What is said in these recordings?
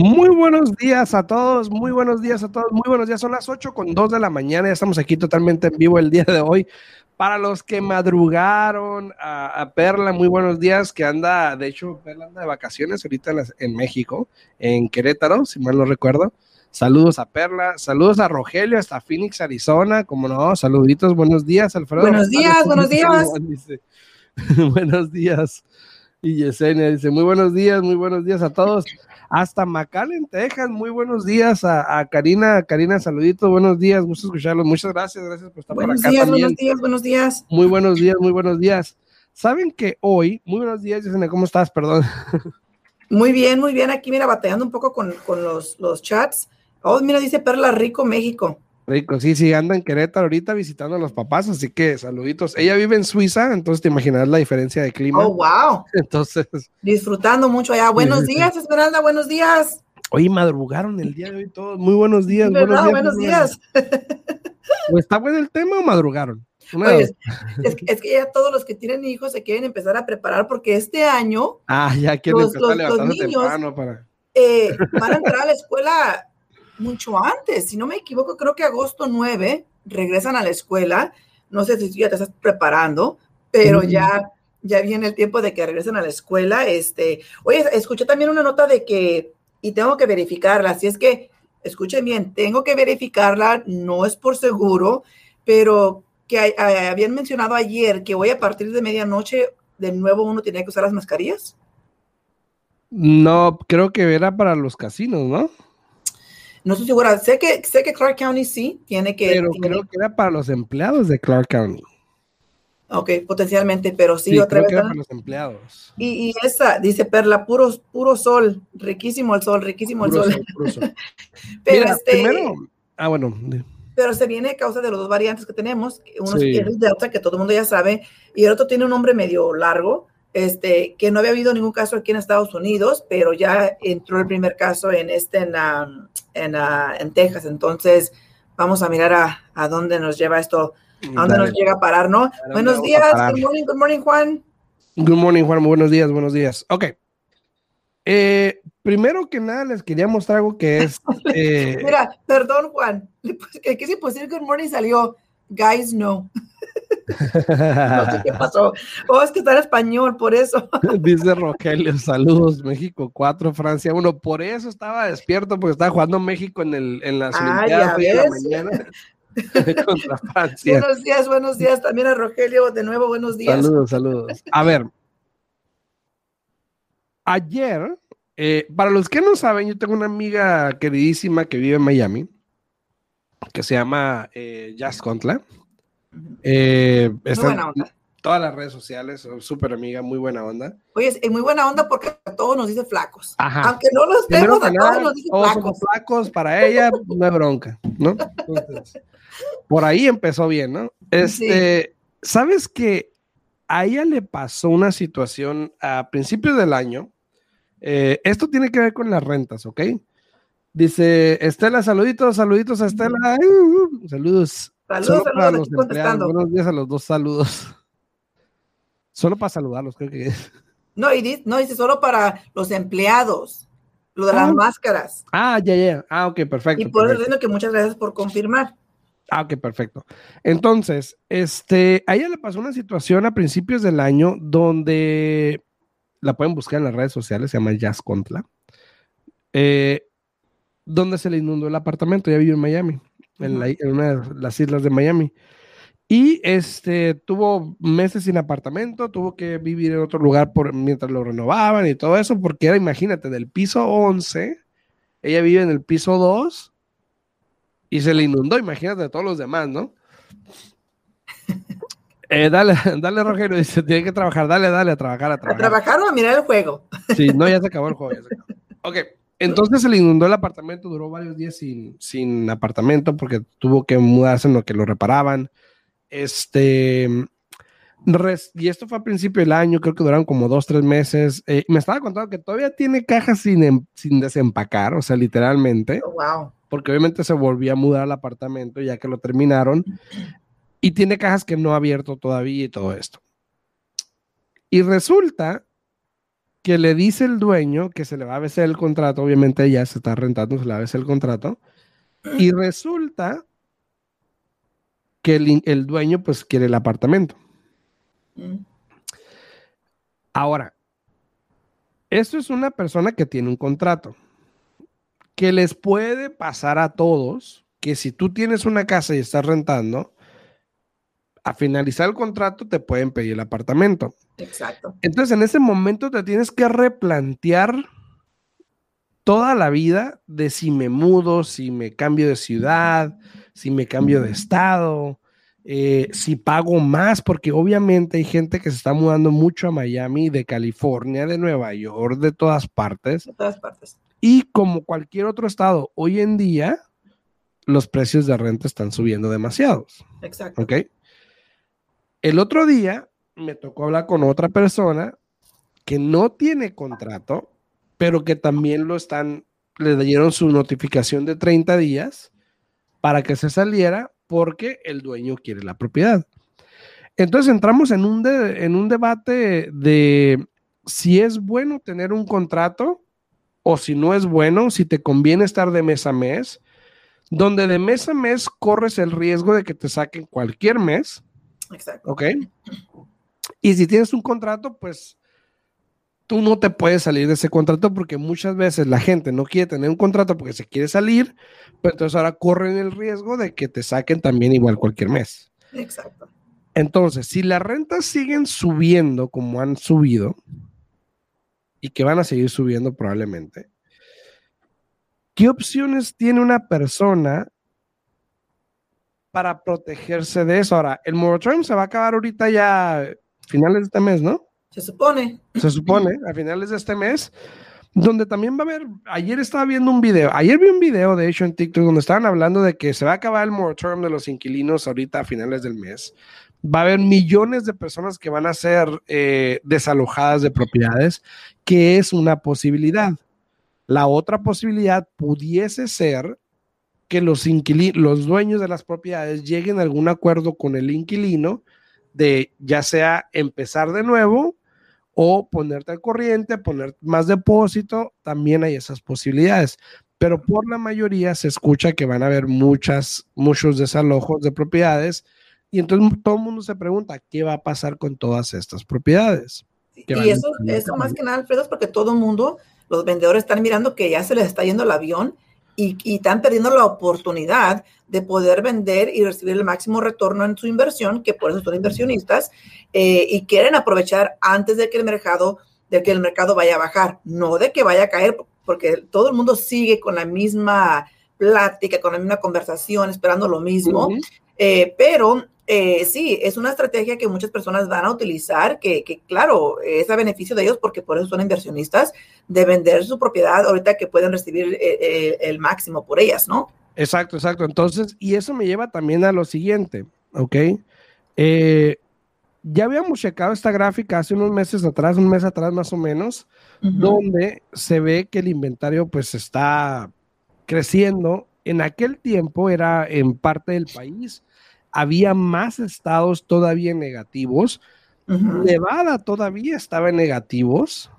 Muy buenos días a todos, muy buenos días a todos, muy buenos días. Son las 8 con 2 de la mañana, ya estamos aquí totalmente en vivo el día de hoy. Para los que madrugaron a, Perla, muy buenos días, que anda, de hecho, Perla anda de vacaciones ahorita en, en México, en Querétaro, si mal no recuerdo. Saludos a Perla, saludos a Rogelio hasta Phoenix, Arizona, como no, saluditos, buenos días, Alfredo. Buenos días, buenos días. buenos días. Y Yesenia dice, muy buenos días, muy buenos días a todos hasta McAllen, Texas. Muy buenos días a, Karina. Karina, saluditos, buenos días, gusto escucharlos. Muchas gracias, gracias por estar buenos por acá. Días, buenos días, buenos días. Muy buenos días, muy buenos días. Saben que hoy, muy buenos días, Yesenia, ¿cómo estás? Perdón. Muy bien, muy bien. Aquí, mira, batallando un poco con, los, los chats. Oh, mira, dice Perla Rico, México. Rico, sí, sí, anda en Querétaro ahorita visitando a los papás, así que saluditos. Ella vive en Suiza, entonces te imaginarás la diferencia de clima. Oh, wow. Entonces. Disfrutando mucho allá. Buenos días, Esmeralda, buenos días. Oye, madrugaron el día de hoy todos. Muy buenos días. Buenos días. Buenos días. está bueno el tema o madrugaron? Oye, es, que, ya todos los que tienen hijos se quieren empezar a preparar porque este año ah, ya quieren los, empezar los, niños para... Eh, van a entrar a la escuela mucho antes, si no me equivoco, creo que agosto 9 regresan a la escuela. No sé si ya te estás preparando, pero ya, ya viene el tiempo de que regresen a la escuela. Este, oye, escuché también una nota de que, y tengo que verificarla, si es que, escuchen bien, tengo que verificarla, no es por seguro, pero que habían mencionado ayer que hoy a partir de medianoche de nuevo uno tenía que usar las mascarillas. No, creo que era para los casinos, ¿no? No estoy segura. Sé que, sé que Clark County sí tiene que. Pero creo que era para los empleados de Clark County. Ok, potencialmente, pero sí, otra vez. para los empleados. Y, esa, dice Perla, puro, puro sol, riquísimo el sol, riquísimo el sol. pero este, primero, ah, bueno. Pero se viene a causa de los dos variantes que tenemos. Uno es el Delta, que todo el mundo ya sabe, y el otro tiene un nombre medio largo, este, que no había habido ningún caso aquí en Estados Unidos, pero ya entró el primer caso en este, en, en, Texas. Entonces, vamos a mirar a, a dónde nos lleva esto, a dónde nos llega a parar, ¿no? Buenos días, good morning, good morning, Juan. Good morning, Juan, buenos días, buenos días. Ok. Eh, primero que nada, les quería mostrar algo que es. Eh, Mira, perdón, Juan, que si posible good morning salió, guys, no. no sé qué pasó. Oh, es que está en español, por eso. Dice Rogelio, saludos, México 4, Francia 1. Por eso estaba despierto, porque estaba jugando México en, el, en las ah, Olimpiadas de la mañana. contra Francia. Buenos días, buenos días también a Rogelio, de nuevo, buenos días. Saludos, saludos. A ver, ayer, eh, para los que no saben, yo tengo una amiga queridísima que vive en Miami, que se llama eh, Jazz Contla. Eh, está todas las redes sociales, súper amiga, muy buena onda. Oye, es muy buena onda porque a todos nos dice flacos. Aunque no los vemos, a todos nos dice flacos. flacos, para ella, una bronca, ¿no? por ahí empezó bien, ¿no? Este, ¿sabes que a ella le pasó una situación a principios del año? Eh, esto tiene que ver con las rentas, ¿ok? Dice Estela, saluditos, saluditos a Estela. Uh, uh, saludos. Saludos, saludos, contestando. Buenos días a los dos saludos. Solo para saludarlos, creo que es. No, y dice, no, dice solo para los empleados, lo de las ah. máscaras. Ah, ya, ya. Ah, ok, perfecto. Y por eso digo que muchas gracias por confirmar. Ah, ok, perfecto. Entonces, este, a ella le pasó una situación a principios del año donde la pueden buscar en las redes sociales, se llama Jazz Contla, eh, donde se le inundó el apartamento, ya vive en Miami en, una de las islas de Miami. Y este, tuvo meses sin apartamento, tuvo que vivir en otro lugar por, mientras lo renovaban y todo eso, porque era, imagínate, del piso 11, ella vive en el piso 2 y se le inundó, imagínate, de todos los demás, ¿no? Eh, dale, dale, Rogelio, dice, tiene que trabajar, dale, dale, a trabajar, a trabajar. ¿A trabajar o a mirar el juego? Sí, no, ya se acabó el juego, ya se acabó. Ok, entonces se le inundó el apartamento, duró varios días sin, sin apartamento porque tuvo que mudarse en lo que lo reparaban. Este, y esto fue a principio del año, creo que duraron como dos, tres meses. Eh, me estaba contando que todavía tiene cajas sin, em, sin desempacar, o sea, literalmente. Oh, wow. Porque obviamente se volvió a mudar al apartamento ya que lo terminaron. Y tiene cajas que no ha abierto todavía y todo esto. Y resulta que le dice el dueño que se le va a vencer el contrato, obviamente ya se está rentando, se le va a vencer el contrato, y resulta que el, dueño pues quiere el apartamento. Mm. Ahora, esto es una persona que tiene un contrato, que les puede pasar a todos que si tú tienes una casa y estás rentando, a finalizar el contrato te pueden pedir el apartamento. Exacto. Entonces, en ese momento te tienes que replantear toda la vida de si me mudo, si me cambio de ciudad, si me cambio de estado, eh, si pago más, porque obviamente hay gente que se está mudando mucho a Miami, de California, de Nueva York, de todas partes. De todas partes. Y como cualquier otro estado, hoy en día los precios de renta están subiendo demasiados. Exacto. ¿Ok? El otro día me tocó hablar con otra persona que no tiene contrato, pero que también lo están, le dieron su notificación de 30 días para que se saliera porque el dueño quiere la propiedad. Entonces entramos en un, en un debate de si es bueno tener un contrato o si no es bueno, si te conviene estar de mes a mes, donde de mes a mes corres el riesgo de que te saquen cualquier mes. Exacto. ¿Ok? Y si tienes un contrato, pues tú no te puedes salir de ese contrato porque muchas veces la gente no quiere tener un contrato porque se quiere salir, pero entonces ahora corren el riesgo de que te saquen también igual cualquier mes. Exacto. Entonces, si las rentas siguen subiendo como han subido y que van a seguir subiendo probablemente, ¿qué opciones tiene una persona para protegerse de eso? Ahora, el moratorium se va a acabar ahorita ya finales de este mes, ¿no? Se supone. Se supone, a finales de este mes, donde también va a haber, ayer estaba viendo un video, ayer vi un video de hecho en TikTok donde estaban hablando de que se va a acabar el moratorium de los inquilinos ahorita a finales del mes. Va a haber millones de personas que van a ser eh, desalojadas de propiedades, que es una posibilidad. La otra posibilidad pudiese ser que los, los dueños de las propiedades lleguen a algún acuerdo con el inquilino de ya sea empezar de nuevo o ponerte al corriente, poner más depósito, también hay esas posibilidades. Pero por la mayoría se escucha que van a haber muchas, muchos desalojos de propiedades y entonces todo el mundo se pregunta, ¿qué va a pasar con todas estas propiedades? Y eso, eso más que nada, Alfredo, es porque todo el mundo, los vendedores están mirando que ya se les está yendo el avión y, están perdiendo la oportunidad de poder vender y recibir el máximo retorno en su inversión, que por eso son inversionistas, eh, y quieren aprovechar antes de que el mercado, de que el mercado vaya a bajar, no de que vaya a caer, porque todo el mundo sigue con la misma plática, con la misma conversación, esperando lo mismo, eh, pero eh, sí, es una estrategia que muchas personas van a utilizar, que, claro, es a beneficio de ellos porque por eso son inversionistas, de vender su propiedad ahorita que pueden recibir eh, eh, el máximo por ellas, ¿no? Exacto, exacto. Entonces, y eso me lleva también a lo siguiente, ¿ok? ya habíamos checado esta gráfica hace unos meses atrás, un mes atrás más o menos, donde se ve que el inventario pues está creciendo. En aquel tiempo era en parte del país había más estados todavía negativos. Nevada todavía estaba en negativos.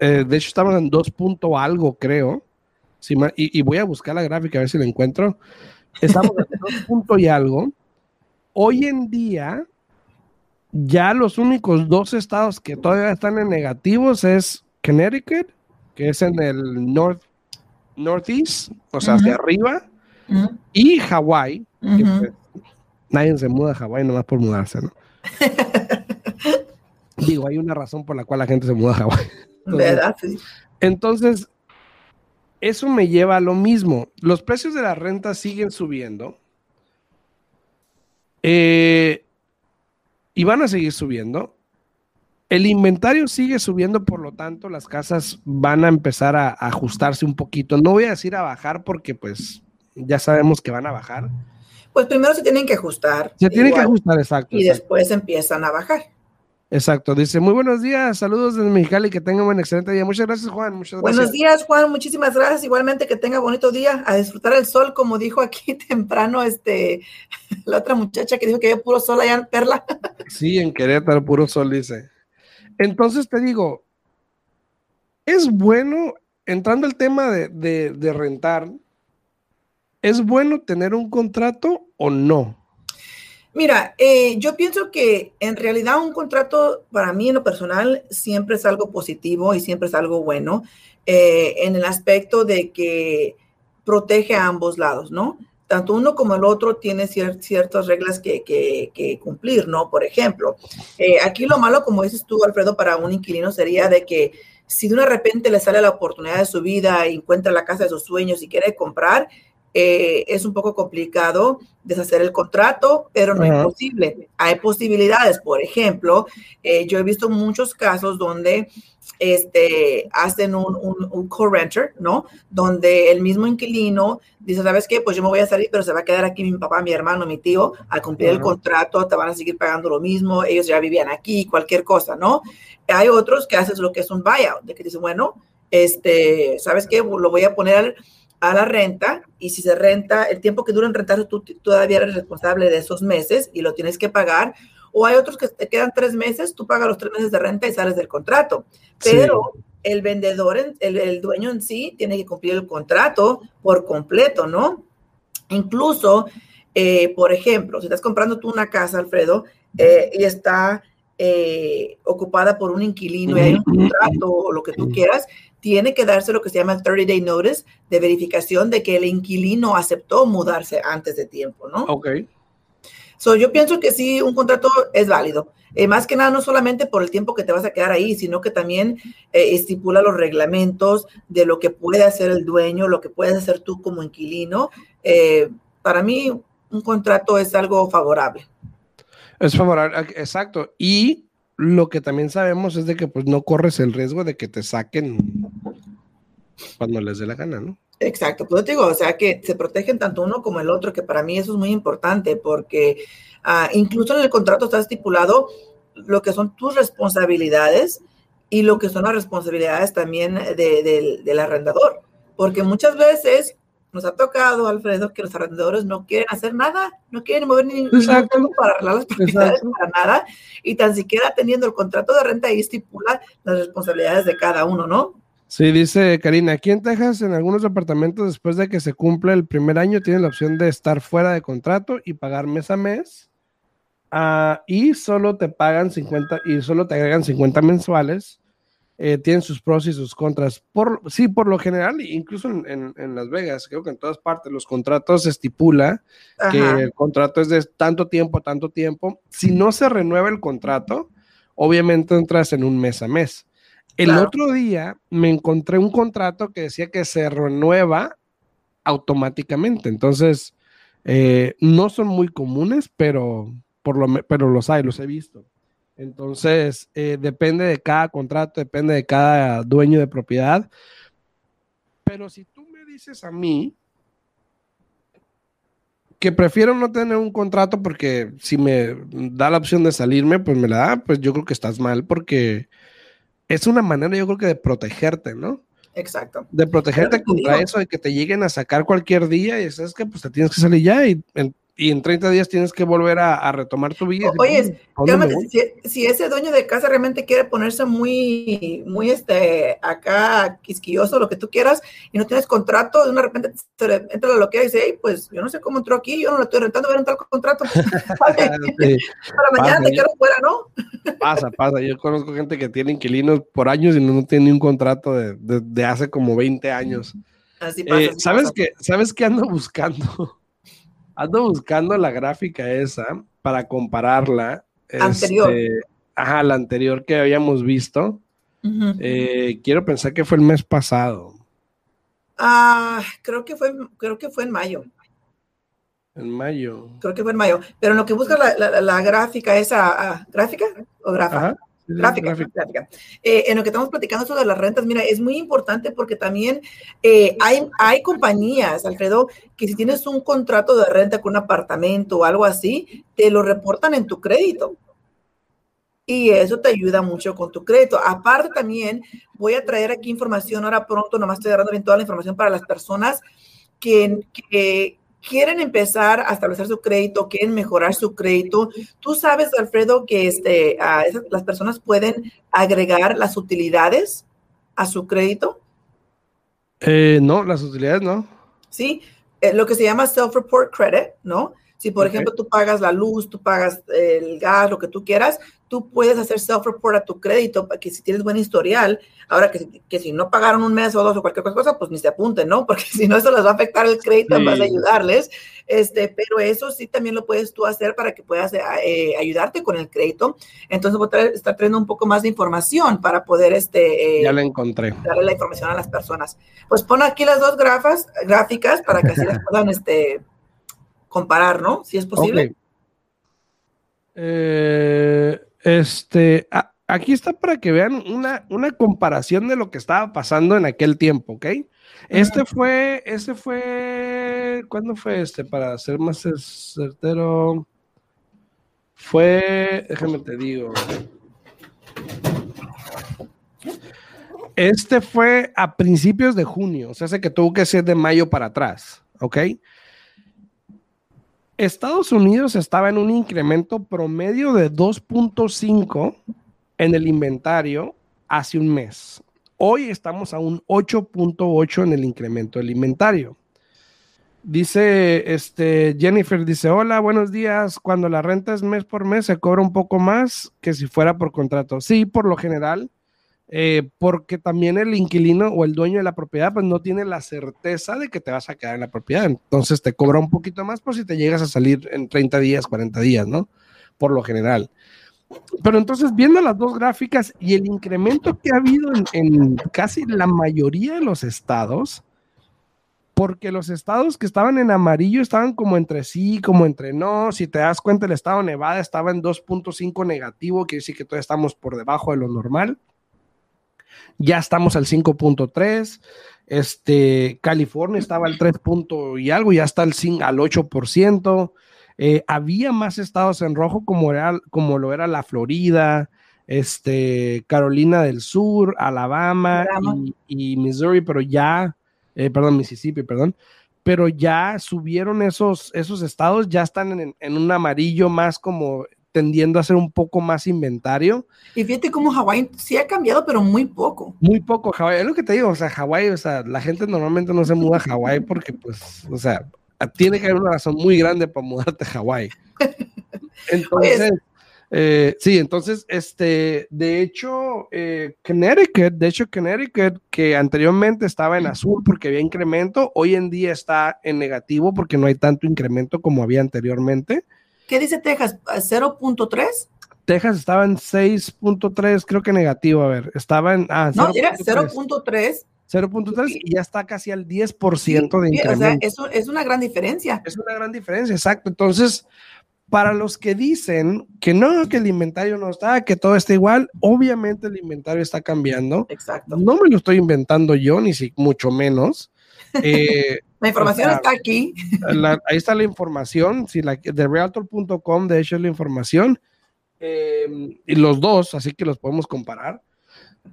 Eh, de hecho, estamos en dos punto algo, creo. y, voy a buscar la gráfica a ver si la encuentro. Estamos en dos punto y algo. Hoy en día, ya los únicos dos estados que todavía están en negativos es Connecticut, que es en el north, northeast, o sea, hacia arriba, y Hawái, que nadie se muda a Hawái nomás por mudarse, ¿no? Digo, hay una razón por la cual la gente se muda a Hawái. ¿Verdad? Sí. Entonces, eso me lleva a lo mismo. Los precios de la renta siguen subiendo. Eh, y van a seguir subiendo. El inventario sigue subiendo, por lo tanto, las casas van a empezar a, a ajustarse un poquito. No voy a decir a bajar porque pues ya sabemos que van a bajar pues primero se tienen que ajustar. Se tienen que ajustar, exacto. Y después empiezan a bajar. Exacto, dice, muy buenos días, saludos desde Mexicali, que tengan un excelente día. Muchas gracias, Juan. Muchas gracias. Buenos días, Juan, muchísimas gracias. Igualmente que tenga bonito día, a disfrutar el sol, como dijo aquí temprano este la otra muchacha que dijo que había puro sol allá en Perla. Sí, en Querétaro, puro sol, dice. Entonces te digo, es bueno, entrando al tema de, rentar, ¿es bueno tener un contrato o no? Mira, eh, yo pienso que en realidad un contrato para mí en lo personal siempre es algo positivo y siempre es algo bueno eh, en el aspecto de que protege a ambos lados, ¿no? Tanto uno como el otro tiene ciertas reglas que, cumplir, ¿no? Por ejemplo, eh, aquí lo malo, como dices tú, Alfredo, para un inquilino sería de que si de una repente le sale la oportunidad de su vida y encuentra la casa de sus sueños y quiere comprar, eh, es un poco complicado deshacer el contrato, pero no es imposible. Hay posibilidades. Por ejemplo, eh, yo he visto muchos casos donde este, hacen un, un, co-renter, ¿no? Donde el mismo inquilino dice, ¿sabes qué? Pues yo me voy a salir, pero se va a quedar aquí mi papá, mi hermano, mi tío, a cumplir el contrato, te van a seguir pagando lo mismo, ellos ya vivían aquí, cualquier cosa, ¿no? Hay otros que hacen lo que es un buyout, de que dicen, bueno, este, ¿sabes qué? Lo voy a poner a la renta y si se renta, el tiempo que dura en rentar, tú todavía eres responsable de esos meses y lo tienes que pagar o hay otros que te quedan tres meses, tú pagas los tres meses de renta y sales del contrato. Pero el vendedor, el, dueño en sí, tiene que cumplir el contrato por completo, ¿no? Incluso, eh, por ejemplo, si estás comprando tú una casa, Alfredo, eh, y está eh, ocupada por un inquilino y hay un contrato o lo que tú quieras, tiene que darse lo que se llama el 30 day notice de verificación de que el inquilino aceptó mudarse antes de tiempo, ¿no? Ok. So, yo pienso que sí, un contrato es válido. Eh, más que nada, no solamente por el tiempo que te vas a quedar ahí, sino que también eh, estipula los reglamentos de lo que puede hacer el dueño, lo que puedes hacer tú como inquilino. Eh, para mí, un contrato es algo favorable. Es favorable, exacto. Y lo que también sabemos es de que pues no corres el riesgo de que te saquen cuando les dé la gana, ¿no? Exacto, pues te digo, o sea que se protegen tanto uno como el otro, que para mí eso es muy importante porque ah, incluso en el contrato está estipulado lo que son tus responsabilidades y lo que son las responsabilidades también del arrendador, porque muchas veces nos ha tocado, Alfredo, que los arrendadores no quieren hacer nada, no quieren mover ni Exacto. para arreglar las propiedades para nada, y tan siquiera teniendo el contrato de renta ahí estipula las responsabilidades de cada uno, ¿no? Sí, dice Karina, aquí en Texas, en algunos departamentos, después de que se cumpla el primer año, tienen la opción de estar fuera de contrato y pagar mes a mes. Ah, y solo te pagan 50 y solo te agregan 50 mensuales. Eh, tienen sus pros y sus contras. Por, sí, por lo general, incluso en, Las Vegas, creo que en todas partes los contratos estipula que el contrato es de tanto tiempo, tanto tiempo. Si no se renueva el contrato, obviamente entras en un mes a mes. El otro día me encontré un contrato que decía que se renueva automáticamente. Entonces, eh, no son muy comunes, pero, por lo, pero los hay, los he visto. Entonces, eh, depende de cada contrato, depende de cada dueño de propiedad. Pero si tú me dices a mí que prefiero no tener un contrato porque si me da la opción de salirme, pues me la da, pues yo creo que estás mal porque es una manera, yo creo que de protegerte, ¿no? Exacto. De protegerte contra eso, de que te lleguen a sacar cualquier día y sabes que pues te tienes que salir ya y y en 30 días tienes que volver a, retomar tu vida. Oye, si, ese dueño de casa realmente quiere ponerse muy, muy este, acá quisquilloso, lo que tú quieras, y no tienes contrato, de una repente entra la loquera y dice, hey, pues yo no sé cómo entró aquí, yo no lo estoy rentando, voy a entrar con contrato. Para mañana te quiero fuera, ¿no? pasa, pasa. Yo conozco gente que tiene inquilinos por años y no, tiene ni un contrato de, hace como 20 años. Así pasa. Eh, ¿sabes, Que, ¿Sabes qué ando buscando? Ando buscando la gráfica esa para compararla. Anterior. Este, ajá, la anterior que habíamos visto. Eh, quiero pensar que fue el mes pasado. Ah, creo que fue, creo que fue en mayo. En mayo. Creo que fue en mayo. Pero en lo que busca la, gráfica, esa ah, gráfica o gráfica. Gráfica, gráfica. Eh, en lo que estamos platicando sobre las rentas, mira, es muy importante porque también eh, hay, hay compañías, Alfredo, que si tienes un contrato de renta con un apartamento o algo así, te lo reportan en tu crédito. Y eso te ayuda mucho con tu crédito. Aparte también, voy a traer aquí información ahora pronto, nomás estoy agarrando bien toda la información para las personas que, que quieren empezar a establecer su crédito, quieren mejorar su crédito, tú sabes, Alfredo, que este, las personas pueden agregar las utilidades a su crédito. Eh, no, las utilidades no. Sí, eh, lo que se llama self-report credit, ¿no? Si, por ejemplo, tú pagas la luz, tú pagas el gas, lo que tú quieras, tú puedes hacer self-report a tu crédito que si tienes buen historial, ahora que, que, si no pagaron un mes o dos o cualquier cosa, pues ni se apunten, ¿no? Porque si no, eso les va a afectar el crédito en vez de ayudarles. Este, pero eso sí también lo puedes tú hacer para que puedas eh, ayudarte con el crédito. Entonces voy a estar trayendo un poco más de información para poder este, eh, ya la encontré. darle la información a las personas. Pues pon aquí las dos grafas, gráficas para que así las puedan este, comparar, ¿no? Si es posible. Eh, este, aquí está para que vean una, una, comparación de lo que estaba pasando en aquel tiempo, ¿ok? Este fue, este fue, ¿cuándo fue este? Para ser más certero, fue, déjame te digo. Este fue a principios de junio, o sea, hace que tuvo que ser de mayo para atrás, ¿ok? Estados Unidos estaba en un incremento promedio de 2.5 en el inventario hace un mes. Hoy estamos a un 8.8 en el incremento del inventario. Dice este Jennifer dice, "Hola, buenos días. Cuando la renta es mes por mes se cobra un poco más que si fuera por contrato." Sí, por lo general eh, porque también el inquilino o el dueño de la propiedad pues no tiene la certeza de que te vas a quedar en la propiedad. Entonces te cobra un poquito más por si te llegas a salir en 30 días, 40 días, ¿no? Por lo general. Pero entonces, viendo las dos gráficas y el incremento que ha habido en, casi la mayoría de los estados, porque los estados que estaban en amarillo estaban como entre sí, como entre no. Si te das cuenta, el estado de Nevada estaba en 2.5 negativo, quiere decir que todavía estamos por debajo de lo normal ya estamos al 5.3. Este, California estaba al 3 y algo, ya está al, al 8%. Eh, había más estados en rojo como, era, como lo era la Florida, este, Carolina del Sur, Alabama, Y, Missouri, pero ya, eh, perdón, Mississippi, perdón, pero ya subieron esos, esos estados, ya están en, en un amarillo más como tendiendo a hacer un poco más inventario. Y fíjate cómo Hawái sí ha cambiado, pero muy poco. Muy poco, Hawái. Es lo que te digo, o sea, Hawái, o sea, la gente normalmente no se muda a Hawái porque, pues, o sea, tiene que haber una razón muy grande para mudarte a Hawái. Entonces, eh, sí, entonces, este, de hecho, eh, Connecticut, de hecho, Connecticut, que anteriormente estaba en azul porque había incremento, hoy en día está en negativo porque no hay tanto incremento como había anteriormente. ¿Qué dice Texas? ¿0.3? Texas estaba en 6.3, creo que negativo. A ver, estaba en. Ah, no, era 0.3. 0.3 y ya está casi al 10% de incremento. O sea, eso es una gran diferencia. Es una gran diferencia, exacto. Entonces, para los que dicen que no, que el inventario no está, que todo está igual, obviamente el inventario está cambiando. Exacto. No me lo estoy inventando yo, ni si, mucho menos. Eh, la información está aquí. ahí está la información, si la, de realtor.com, de hecho es la información. Em, y los dos, así que los podemos comparar.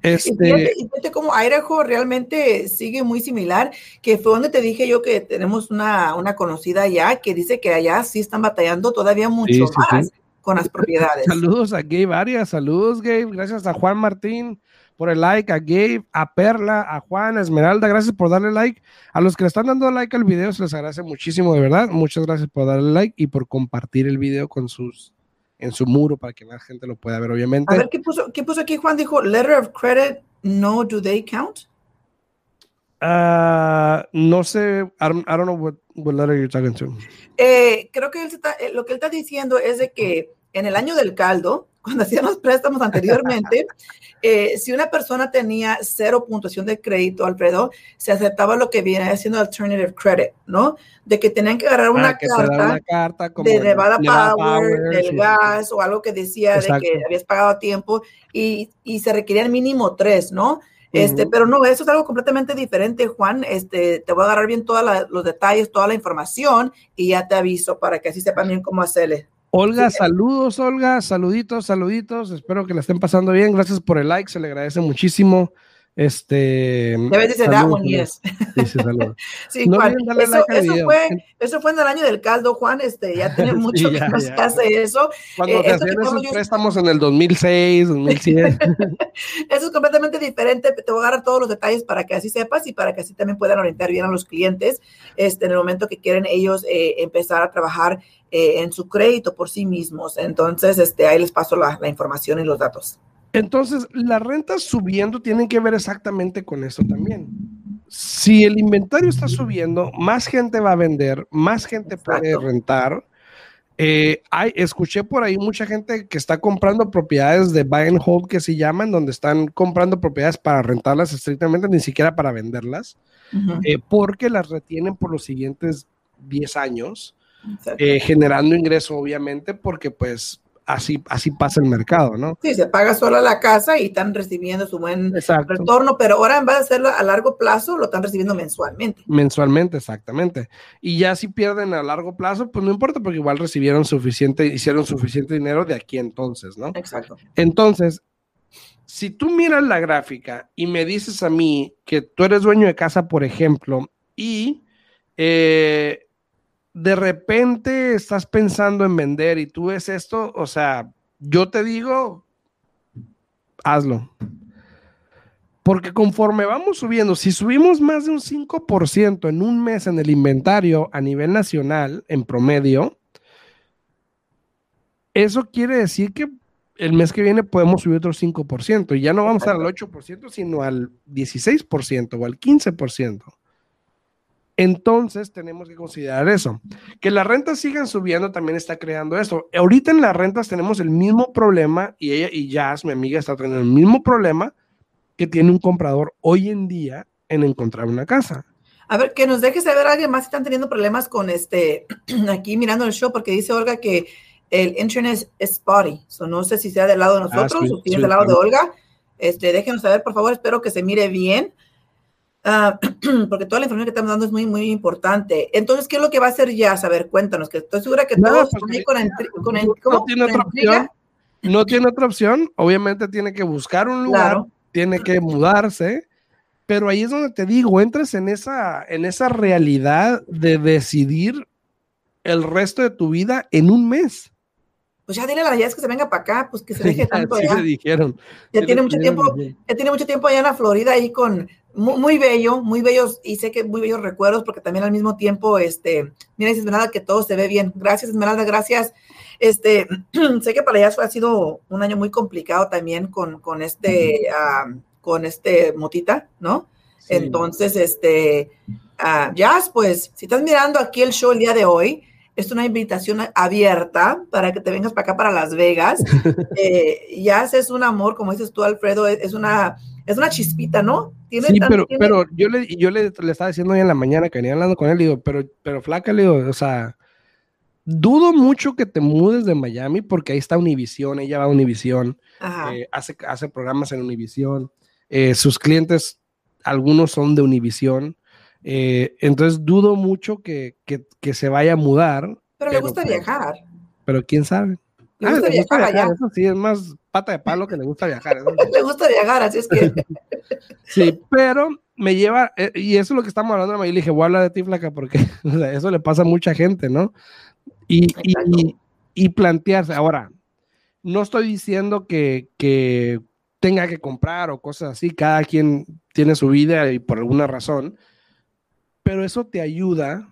Este... Y fíjate, cómo Idaho realmente sigue muy similar, que fue donde te dije yo que tenemos una, una conocida allá que dice que allá sí están batallando todavía mucho más con las propiedades. Saludos a Gabe Arias, saludos Gabe, gracias a Juan Martín por el like, a Gabe, a Perla, a Juan, a Esmeralda, gracias por darle like. A los que le están dando like al video, se les agradece muchísimo, de verdad. Muchas gracias por darle like y por compartir el video con sus en su muro para que más gente lo pueda ver, obviamente. A ver, ¿qué puso, qué puso aquí Juan? Dijo, letter of credit, no do they count? Uh, no sé, I don't, I don't, know what, what letter you're talking to. Eh, creo que él está, eh, lo que él está diciendo es de que en el año del caldo, cuando hacían los préstamos anteriormente, eh, si una persona tenía cero puntuación de crédito, Alfredo, se aceptaba lo que viene haciendo alternative credit, ¿no? De que tenían que agarrar una, carta, de Nevada, Power, del gas o algo que decía de que habías pagado a tiempo y, y se requerían mínimo tres, ¿no? Este, pero no, eso es algo completamente diferente, Juan. Este, te voy a agarrar bien todos los detalles, toda la información y ya te aviso para que así sepan bien cómo hacerle. Olga, saludos, Olga, saluditos, saluditos. Espero que la estén pasando bien. Gracias por el like, se le agradece muchísimo. Este. Ves, dice that one, yes. Sí, sí, sí no Juan, eso, eso, fue, eso fue en el año del caldo, Juan. Este, ya tiene mucho sí, ya, que nos hace eso. Cuando eh, hacían esos yo... préstamos en el 2006, 2007. eso es completamente diferente. Te voy a dar todos los detalles para que así sepas y para que así también puedan orientar bien a los clientes este, en el momento que quieren ellos eh, empezar a trabajar eh, en su crédito por sí mismos. Entonces, este, ahí les paso la, la información y los datos. Entonces, las rentas subiendo tienen que ver exactamente con eso también. Si el inventario está subiendo, más gente va a vender, más gente puede rentar. Eh, hay, escuché por ahí mucha gente que está comprando propiedades de buy and hold que se llaman, donde están comprando propiedades para rentarlas estrictamente, ni siquiera para venderlas, eh, porque las retienen por los siguientes 10 años, eh, generando ingreso obviamente, porque pues así, así pasa el mercado, ¿no? Sí, se paga solo la casa y están recibiendo su buen retorno, pero ahora en vez de hacerlo a largo plazo, lo están recibiendo mensualmente. Mensualmente, exactamente. Y ya si pierden a largo plazo, pues no importa, porque igual recibieron suficiente, hicieron suficiente dinero de aquí entonces, ¿no? Exacto. Entonces, si tú miras la gráfica y me dices a mí que tú eres dueño de casa, por ejemplo, y eh, de repente estás pensando en vender y tú ves esto, o sea, yo te digo, hazlo. Porque conforme vamos subiendo, si subimos más de un 5% en un mes en el inventario a nivel nacional, en promedio, eso quiere decir que el mes que viene podemos subir otro 5%. Y ya no vamos al 8%, sino al 16% o al 15% entonces tenemos que considerar eso. Que las rentas sigan subiendo también está creando eso. Ahorita en las rentas tenemos el mismo problema y ella y Jazz, mi amiga, está teniendo el mismo problema que tiene un comprador hoy en día en encontrar una casa. A ver, que nos deje saber alguien más si están teniendo problemas con este, aquí mirando el show, porque dice Olga que el internet es spotty. no sé si sea del lado de ah, nosotros o si es del lado de Olga. Este, déjenos saber, por favor, espero que se mire bien. Ah, porque toda la información que estamos dando es muy, muy importante. Entonces, ¿qué es lo que va a hacer ya? A ver, cuéntanos, que estoy segura que todos con, no, tiene otra opción. No tiene otra opción. Obviamente tiene que buscar un lugar, tiene que mudarse, pero ahí es donde te digo, entras en esa, en esa realidad de decidir el resto de tu vida en un mes pues ya dile a la Jazz que se venga para acá, pues que se deje tanto allá. dijeron. Ya tiene mucho tiempo, ya tiene mucho tiempo allá en la Florida ahí con muy, bello, muy bellos, y sé que muy bellos recuerdos, porque también al mismo tiempo, este, mira, Esmeralda, que todo se ve bien. Gracias, Esmeralda, gracias. Este, sé que para Jazz ha sido un año muy complicado también con, con este, con este motita, ¿no? Entonces, este, uh, Jazz, pues, si estás mirando aquí el show el día de hoy, es una invitación abierta para que te vengas para acá, para Las Vegas. eh, ya es un amor, como dices tú, Alfredo, es una, es una chispita, ¿no? ¿Tiene sí, pero, pero yo, le, yo le, le, estaba diciendo hoy en la mañana que venía hablando con él, digo, pero, pero flaca, le digo, o sea, dudo mucho que te mudes de Miami porque ahí está Univision, ella va a Univision, eh, hace, hace programas en Univision, eh, sus clientes, algunos son de Univision. Eh, entonces dudo mucho que, que, se vaya a mudar. Pero, le gusta pues, viajar. Pero quién sabe. Le gusta, ah, viajar, allá. Eso sí, es más pata de palo que le gusta viajar. le gusta viajar, así es que. sí, pero me lleva, eh, y eso es lo que estamos hablando, y le dije, voy a hablar de ti, flaca, porque eso le pasa a mucha gente, ¿no? Y, y, y, plantearse, ahora, no estoy diciendo que, que tenga que comprar o cosas así, cada quien tiene su vida y por alguna razón, pero eso te ayuda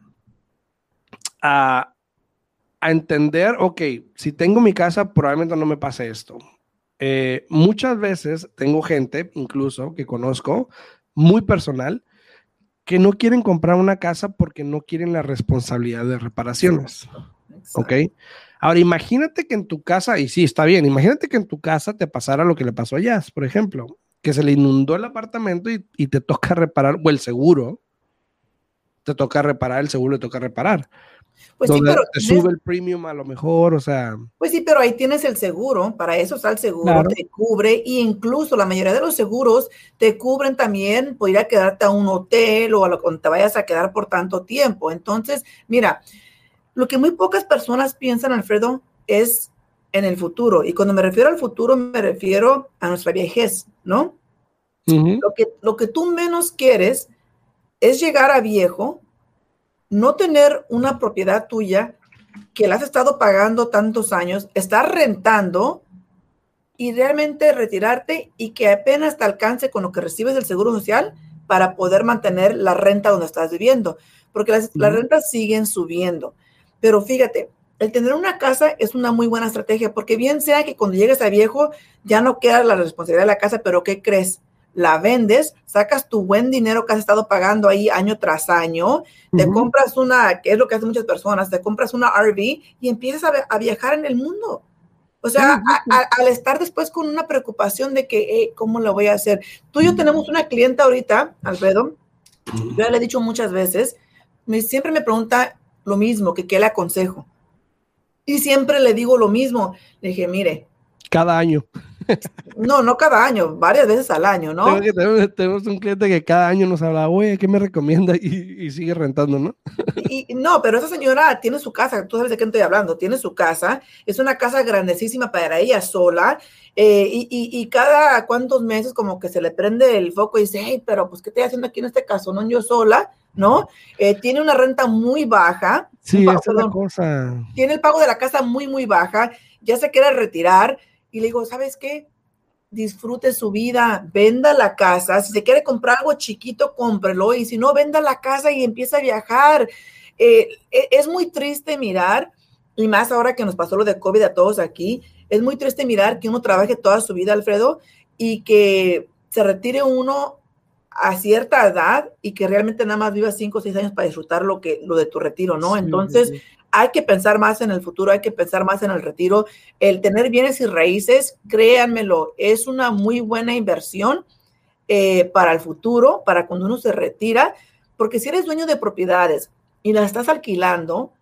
a, entender, ok, si tengo mi casa, probablemente no me pase esto. Eh, muchas veces tengo gente, incluso que conozco, muy personal, que no quieren comprar una casa porque no quieren la responsabilidad de reparaciones. ¿Ok? Ahora, imagínate que en tu casa, y sí, está bien, imagínate que en tu casa te pasara lo que le pasó a Jazz, por ejemplo, que se le inundó el apartamento y, y te toca reparar, o el seguro, te toca reparar, el seguro le toca reparar. Pues sí, pero te sube el premium a lo mejor, o sea. Pues sí, pero ahí tienes el seguro, para eso está el seguro, te cubre, e incluso la mayoría de los seguros te cubren también por ir a quedarte a un hotel o a lo que te vayas a quedar por tanto tiempo. Entonces, mira, lo que muy pocas personas piensan, Alfredo, es en el futuro. Y cuando me refiero al futuro, me refiero a nuestra viejez, ¿no? lo, que, lo que tú menos quieres es llegar a viejo, no tener una propiedad tuya que la has estado pagando tantos años, estar rentando y realmente retirarte y que apenas te alcance con lo que recibes del Seguro Social para poder mantener la renta donde estás viviendo, porque las, las rentas siguen subiendo. Pero fíjate, el tener una casa es una muy buena estrategia, porque bien sea que cuando llegues a viejo ya no queda la responsabilidad de la casa, pero ¿qué crees? La vendes, sacas tu buen dinero que has estado pagando ahí año tras año, te compras una, que es lo que hacen muchas personas, te compras una RV y empiezas a, viajar en el mundo. O sea, al estar después con una preocupación de que, ¿cómo lo voy a hacer? Tú y yo tenemos una clienta ahorita, Alfredo, yo ya le he dicho muchas veces, me, siempre me pregunta lo mismo, que qué le aconsejo. Y siempre le digo lo mismo. Le dije, mire. Cada año. No, no cada año, varias veces al año, ¿no? Tenemos, un cliente que cada año nos habla, oye, ¿qué me recomienda? Y, sigue rentando, ¿no? Y, no, pero esa señora tiene su casa, tú sabes de qué estoy hablando, tiene su casa, es una casa grandísima para ella sola, eh, y, y, cada cuantos meses como que se le prende el foco y dice, hey, pero pues, ¿qué estoy haciendo aquí en este caso? No, yo sola, ¿no? Eh, tiene una renta muy baja. Sí, es una cosa. Tiene el pago de la casa muy, muy baja, ya se quiere retirar y le digo, ¿sabes qué? Disfrute su vida, venda la casa, si se quiere comprar algo chiquito, cómprelo y si no, venda la casa y empieza a viajar. Eh, e, es muy triste mirar, y más ahora que nos pasó lo de COVID a todos aquí, es muy triste mirar que uno trabaje toda su vida, Alfredo, y que se retire uno a cierta edad y que realmente nada más vivas cinco o seis años para disfrutar lo que lo de tu retiro, ¿no? Entonces, hay que pensar más en el futuro, hay que pensar más en el retiro. El tener bienes y raíces, créanmelo, es una muy buena inversión eh, para el futuro, para cuando uno se retira, porque si eres dueño de propiedades y las estás alquilando,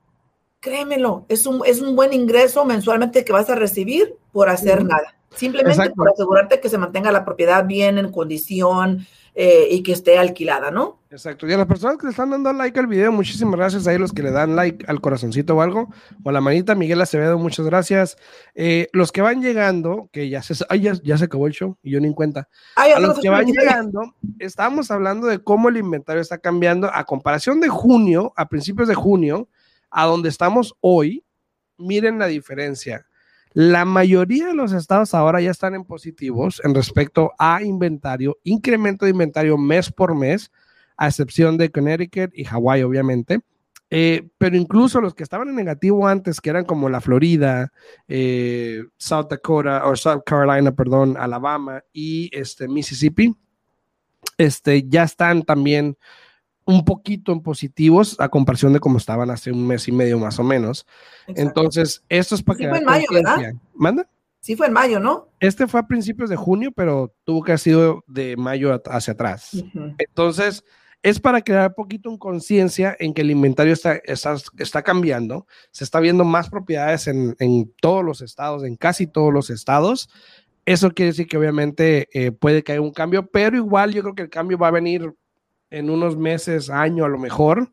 créemelo, es un, es un buen ingreso mensualmente que vas a recibir por hacer nada. Simplemente por asegurarte que se mantenga la propiedad bien en condición, eh, y que esté alquilada, ¿no? Exacto. Y a las personas que le están dando like al video, muchísimas gracias. Ahí los que le dan like al corazoncito o algo, o a la manita, Miguel Acevedo, muchas gracias. Eh, los que van llegando, que ya se, ya, se acabó el show y yo ni en cuenta. a los que van llegando, estamos hablando de cómo el inventario está cambiando a comparación de junio, a principios de junio, a donde estamos hoy. Miren la diferencia. La mayoría de los estados ahora ya están en positivos en respecto a inventario, incremento de inventario mes por mes, a excepción de Connecticut y Hawái, obviamente. Eh, pero incluso los que estaban en negativo antes, que eran como la Florida, eh, South Dakota, o South Carolina, perdón, Alabama y este, Mississippi, este, ya están también un poquito en positivos a comparación de cómo estaban hace un mes y medio más o menos. Entonces, esto es para sí que... Fue en mayo, ¿verdad? ¿Manda? Sí fue en mayo, ¿no? Este fue a principios de junio, pero tuvo que haber sido de mayo hacia atrás. Entonces, es para crear un poquito en conciencia en que el inventario está, está, está, cambiando. Se está viendo más propiedades en, en, todos los estados, en casi todos los estados. Eso quiere decir que obviamente eh, puede que haya un cambio, pero igual yo creo que el cambio va a venir en unos meses, año a lo mejor,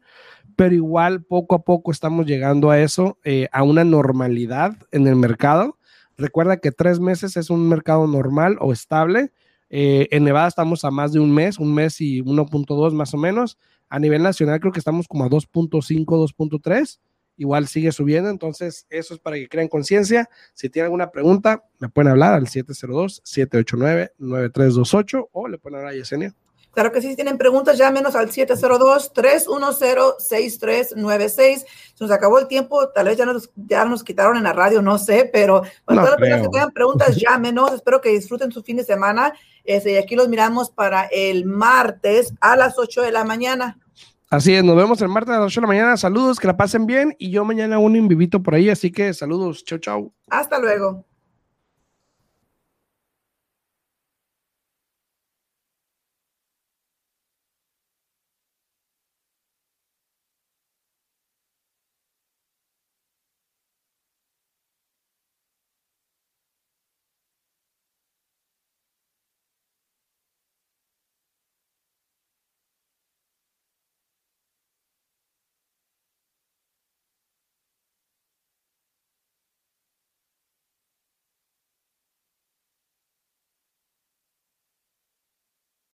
pero igual poco a poco estamos llegando a eso, eh, a una normalidad en el mercado. Recuerda que tres meses es un mercado normal o estable. Eh, en Nevada estamos a más de un mes, un mes y 1.2 más o menos. A nivel nacional creo que estamos como a 2.5, 2.3. Igual sigue subiendo, entonces eso es para que creen conciencia. Si tienen alguna pregunta, me pueden hablar al 702-789-9328 o le pueden hablar a Yesenia. Claro que sí, si tienen preguntas, llámenos al 702-310-6396. Se nos acabó el tiempo, tal vez ya nos, ya nos quitaron en la radio, no sé, pero para todas las personas que tengan preguntas, llámenos. Espero que disfruten su fin de semana. Este, y aquí los miramos para el martes a las 8 de la mañana. Así es, nos vemos el martes a las 8 de la mañana. Saludos, que la pasen bien. Y yo mañana un invivito por ahí, así que saludos. Chau, chau. Hasta luego.